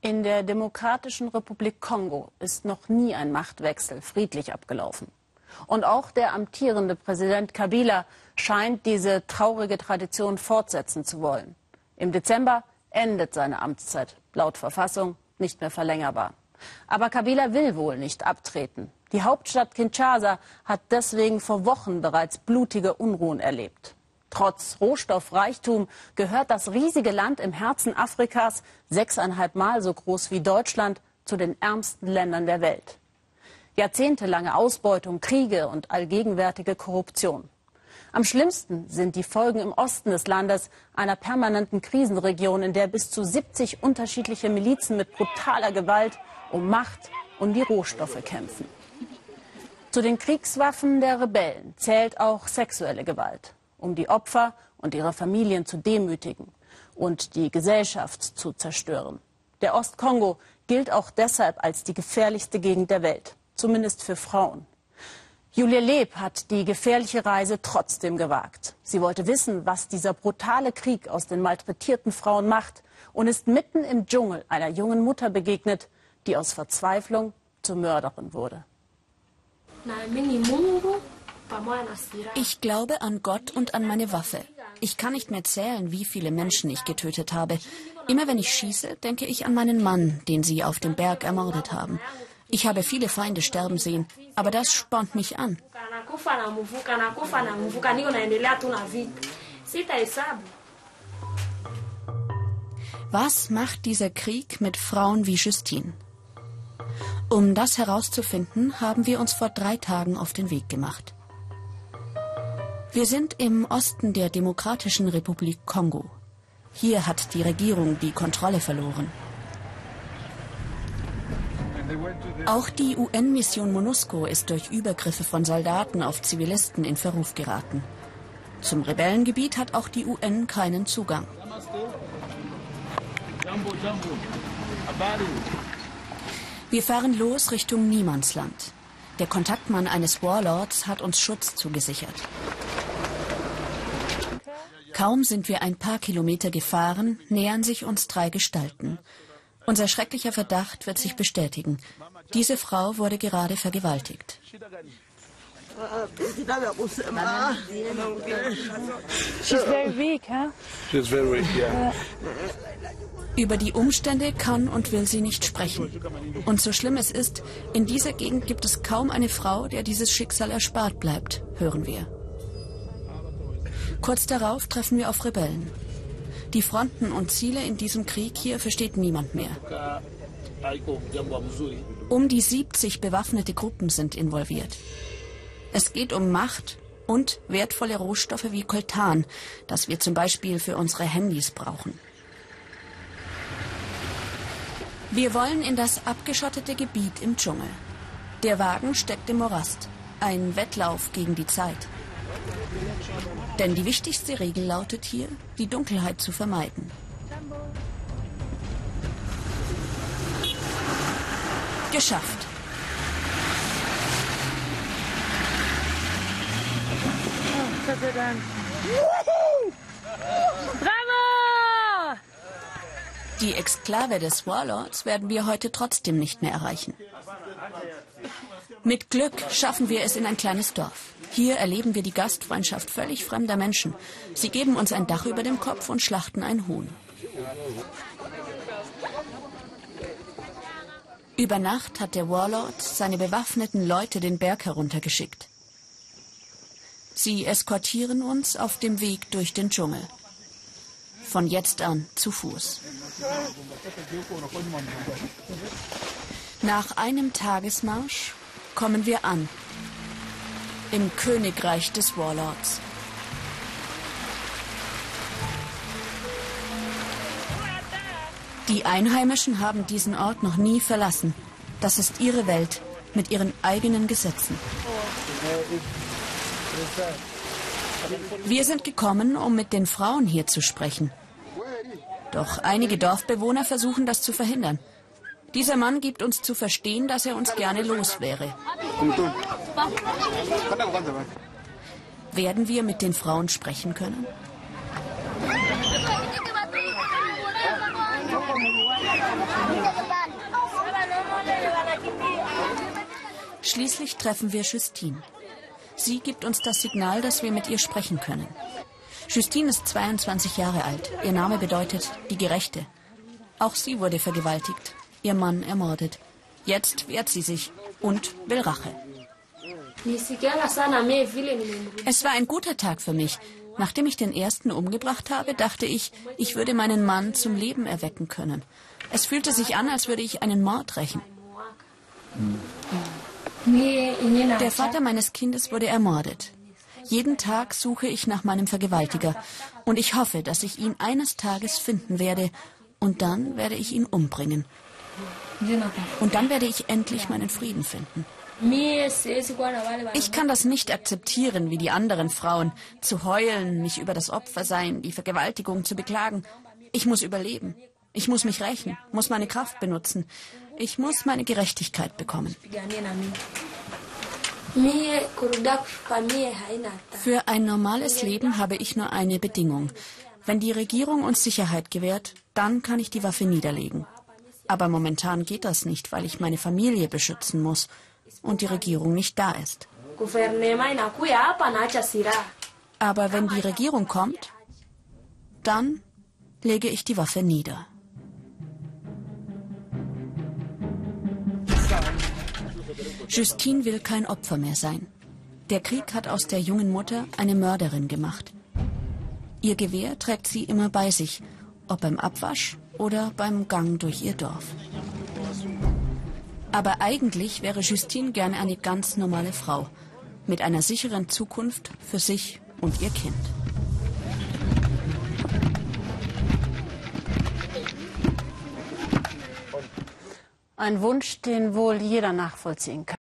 In der Demokratischen Republik Kongo ist noch nie ein Machtwechsel friedlich abgelaufen. Und auch der amtierende Präsident Kabila scheint diese traurige Tradition fortsetzen zu wollen. Im Dezember endet seine Amtszeit, laut Verfassung nicht mehr verlängerbar. Aber Kabila will wohl nicht abtreten. Die Hauptstadt Kinshasa hat deswegen vor Wochen bereits blutige Unruhen erlebt. Trotz Rohstoffreichtum gehört das riesige Land im Herzen Afrikas, sechseinhalb Mal so groß wie Deutschland, zu den ärmsten Ländern der Welt. Jahrzehntelange Ausbeutung, Kriege und allgegenwärtige Korruption. Am schlimmsten sind die Folgen im Osten des Landes, einer permanenten Krisenregion, in der bis zu 70 unterschiedliche Milizen mit brutaler Gewalt um Macht und die Rohstoffe kämpfen. Zu den Kriegswaffen der Rebellen zählt auch sexuelle Gewalt um die Opfer und ihre Familien zu demütigen und die Gesellschaft zu zerstören. Der Ostkongo gilt auch deshalb als die gefährlichste Gegend der Welt, zumindest für Frauen. Julia Leb hat die gefährliche Reise trotzdem gewagt. Sie wollte wissen, was dieser brutale Krieg aus den malträtierten Frauen macht und ist mitten im Dschungel einer jungen Mutter begegnet, die aus Verzweiflung zur Mörderin wurde. Ich glaube an Gott und an meine Waffe. Ich kann nicht mehr zählen, wie viele Menschen ich getötet habe. Immer wenn ich schieße, denke ich an meinen Mann, den sie auf dem Berg ermordet haben. Ich habe viele Feinde sterben sehen, aber das spornt mich an. Was macht dieser Krieg mit Frauen wie Justine? Um das herauszufinden, haben wir uns vor drei Tagen auf den Weg gemacht. Wir sind im Osten der Demokratischen Republik Kongo. Hier hat die Regierung die Kontrolle verloren. Auch die UN-Mission MONUSCO ist durch Übergriffe von Soldaten auf Zivilisten in Verruf geraten. Zum Rebellengebiet hat auch die UN keinen Zugang. Wir fahren los Richtung Niemandsland. Der Kontaktmann eines Warlords hat uns Schutz zugesichert. Kaum sind wir ein paar Kilometer gefahren, nähern sich uns drei Gestalten. Unser schrecklicher Verdacht wird sich bestätigen. Diese Frau wurde gerade vergewaltigt. She's very weak, huh? She's very weak, yeah. Über die Umstände kann und will sie nicht sprechen. Und so schlimm es ist, in dieser Gegend gibt es kaum eine Frau, der dieses Schicksal erspart bleibt, hören wir. Kurz darauf treffen wir auf Rebellen. Die Fronten und Ziele in diesem Krieg hier versteht niemand mehr. Um die 70 bewaffnete Gruppen sind involviert. Es geht um Macht und wertvolle Rohstoffe wie Koltan, das wir zum Beispiel für unsere Handys brauchen. Wir wollen in das abgeschottete Gebiet im Dschungel. Der Wagen steckt im Morast. Ein Wettlauf gegen die Zeit. Denn die wichtigste Regel lautet hier, die Dunkelheit zu vermeiden. Geschafft. Gott sei Dank. Bravo! Die Exklave des Warlords werden wir heute trotzdem nicht mehr erreichen. Mit Glück schaffen wir es in ein kleines Dorf. Hier erleben wir die Gastfreundschaft völlig fremder Menschen. Sie geben uns ein Dach über dem Kopf und schlachten ein Huhn. Über Nacht hat der Warlord seine bewaffneten Leute den Berg heruntergeschickt. Sie eskortieren uns auf dem Weg durch den Dschungel. Von jetzt an zu Fuß. Nach einem Tagesmarsch kommen wir an im Königreich des Warlords. Die Einheimischen haben diesen Ort noch nie verlassen. Das ist ihre Welt mit ihren eigenen Gesetzen. Wir sind gekommen, um mit den Frauen hier zu sprechen. Doch einige Dorfbewohner versuchen das zu verhindern. Dieser Mann gibt uns zu verstehen, dass er uns gerne los wäre. Werden wir mit den Frauen sprechen können? Schließlich treffen wir Justine. Sie gibt uns das Signal, dass wir mit ihr sprechen können. Justine ist 22 Jahre alt. Ihr Name bedeutet die Gerechte. Auch sie wurde vergewaltigt, ihr Mann ermordet. Jetzt wehrt sie sich und will Rache. Es war ein guter Tag für mich. Nachdem ich den ersten umgebracht habe, dachte ich, ich würde meinen Mann zum Leben erwecken können. Es fühlte sich an, als würde ich einen Mord rächen. Der Vater meines Kindes wurde ermordet. Jeden Tag suche ich nach meinem Vergewaltiger und ich hoffe, dass ich ihn eines Tages finden werde und dann werde ich ihn umbringen. Und dann werde ich endlich meinen Frieden finden. Ich kann das nicht akzeptieren wie die anderen Frauen, zu heulen, mich über das Opfersein, die Vergewaltigung zu beklagen. Ich muss überleben. Ich muss mich rächen, muss meine Kraft benutzen. Ich muss meine Gerechtigkeit bekommen. Für ein normales Leben habe ich nur eine Bedingung. Wenn die Regierung uns Sicherheit gewährt, dann kann ich die Waffe niederlegen. Aber momentan geht das nicht, weil ich meine Familie beschützen muss und die Regierung nicht da ist. Aber wenn die Regierung kommt, dann lege ich die Waffe nieder. Justine will kein Opfer mehr sein. Der Krieg hat aus der jungen Mutter eine Mörderin gemacht. Ihr Gewehr trägt sie immer bei sich, ob beim Abwasch oder beim Gang durch ihr Dorf. Aber eigentlich wäre Justine gerne eine ganz normale Frau, mit einer sicheren Zukunft für sich und ihr Kind. Ein Wunsch, den wohl jeder nachvollziehen kann.